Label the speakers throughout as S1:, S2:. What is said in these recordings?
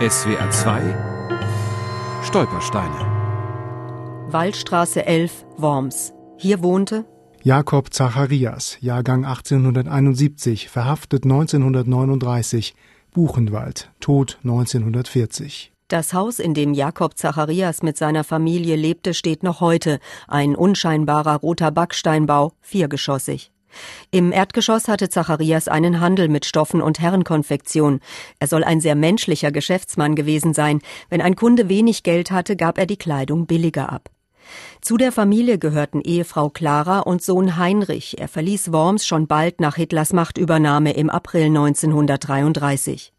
S1: SWR 2 Stolpersteine
S2: Waldstraße 11, Worms. Hier wohnte
S3: Jakob Zacharias, Jahrgang 1871, verhaftet 1939, Buchenwald, Tod 1940.
S2: Das Haus, in dem Jakob Zacharias mit seiner Familie lebte, steht noch heute, ein unscheinbarer roter Backsteinbau, viergeschossig. Im Erdgeschoss hatte Zacharias einen Handel mit Stoffen und Herrenkonfektion. Er soll ein sehr menschlicher Geschäftsmann gewesen sein. Wenn ein Kunde wenig Geld hatte, gab er die Kleidung billiger ab. Zu der Familie gehörten Ehefrau Clara und Sohn Heinrich. Er verließ Worms schon bald nach Hitlers Machtübernahme im April 1933.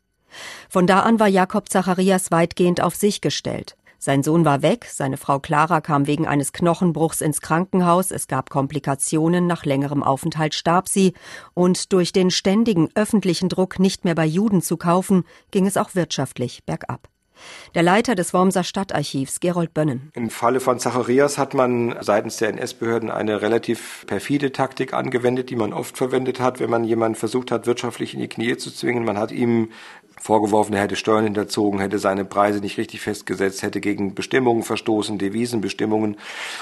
S2: Von da an war Jakob Zacharias weitgehend auf sich gestellt. Sein Sohn war weg, seine Frau Clara kam wegen eines Knochenbruchs ins Krankenhaus, es gab Komplikationen, nach längerem Aufenthalt starb sie, und durch den ständigen öffentlichen Druck, nicht mehr bei Juden zu kaufen, ging es auch wirtschaftlich bergab. Der Leiter des Wormser Stadtarchivs, Gerold Bönnen.
S4: Im Falle von Zacharias hat man seitens der NS-Behörden eine relativ perfide Taktik angewendet, die man oft verwendet hat, wenn man jemanden versucht hat, wirtschaftlich in die Knie zu zwingen. Man hat ihm vorgeworfen, er hätte Steuern hinterzogen, hätte seine Preise nicht richtig festgesetzt, hätte gegen Bestimmungen verstoßen, Devisenbestimmungen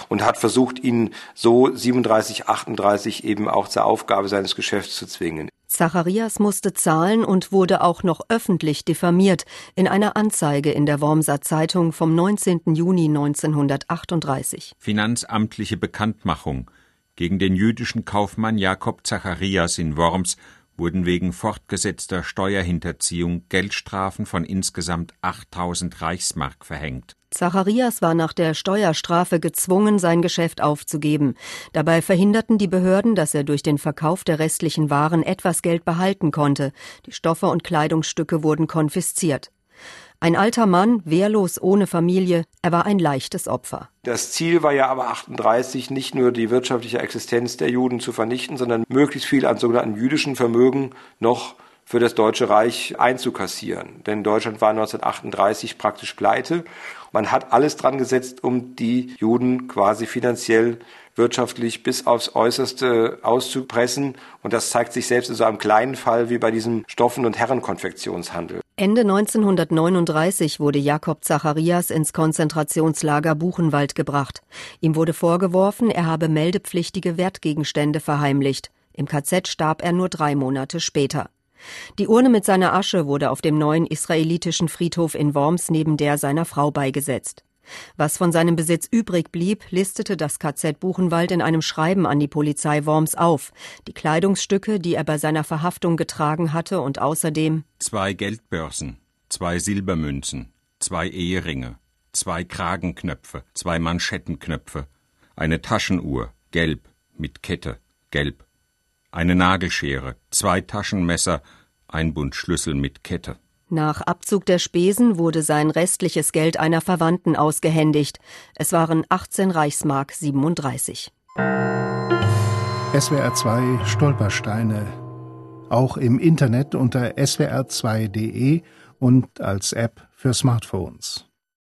S4: und hat versucht, ihn so 37, 38 eben auch zur Aufgabe seines Geschäfts zu zwingen.
S2: Zacharias musste zahlen und wurde auch noch öffentlich diffamiert in einer Anzeige in der Wormser Zeitung vom 19. Juni 1938.
S5: Finanzamtliche Bekanntmachung gegen den jüdischen Kaufmann Jakob Zacharias in Worms wurden wegen fortgesetzter Steuerhinterziehung Geldstrafen von insgesamt 8000 Reichsmark verhängt.
S2: Zacharias war nach der Steuerstrafe gezwungen, sein Geschäft aufzugeben. Dabei verhinderten die Behörden, dass er durch den Verkauf der restlichen Waren etwas Geld behalten konnte. Die Stoffe und Kleidungsstücke wurden konfisziert. Ein alter Mann, wehrlos ohne Familie, er war ein leichtes Opfer.
S4: Das Ziel war ja aber 38 nicht nur die wirtschaftliche Existenz der Juden zu vernichten, sondern möglichst viel an sogenannten jüdischen Vermögen noch für das Deutsche Reich einzukassieren. Denn Deutschland war 1938 praktisch pleite. Man hat alles dran gesetzt, um die Juden quasi finanziell wirtschaftlich bis aufs Äußerste auszupressen. Und das zeigt sich selbst in so einem kleinen Fall wie bei diesem Stoffen- und Herrenkonfektionshandel.
S2: Ende 1939 wurde Jakob Zacharias ins Konzentrationslager Buchenwald gebracht. Ihm wurde vorgeworfen, er habe meldepflichtige Wertgegenstände verheimlicht. Im KZ starb er nur drei Monate später. Die Urne mit seiner Asche wurde auf dem neuen israelitischen Friedhof in Worms neben der seiner Frau beigesetzt. Was von seinem Besitz übrig blieb, listete das KZ Buchenwald in einem Schreiben an die Polizei Worms auf. Die Kleidungsstücke, die er bei seiner Verhaftung getragen hatte und außerdem
S5: zwei Geldbörsen, zwei Silbermünzen, zwei Eheringe, zwei Kragenknöpfe, zwei Manschettenknöpfe, eine Taschenuhr, gelb, mit Kette, gelb, eine Nagelschere, zwei Taschenmesser, ein Bund Schlüssel mit Kette.
S2: Nach Abzug der Spesen wurde sein restliches Geld einer Verwandten ausgehändigt. Es waren 18 Reichsmark 37.
S3: SWR 2 Stolpersteine. Auch im Internet unter swr2.de und als App für Smartphones.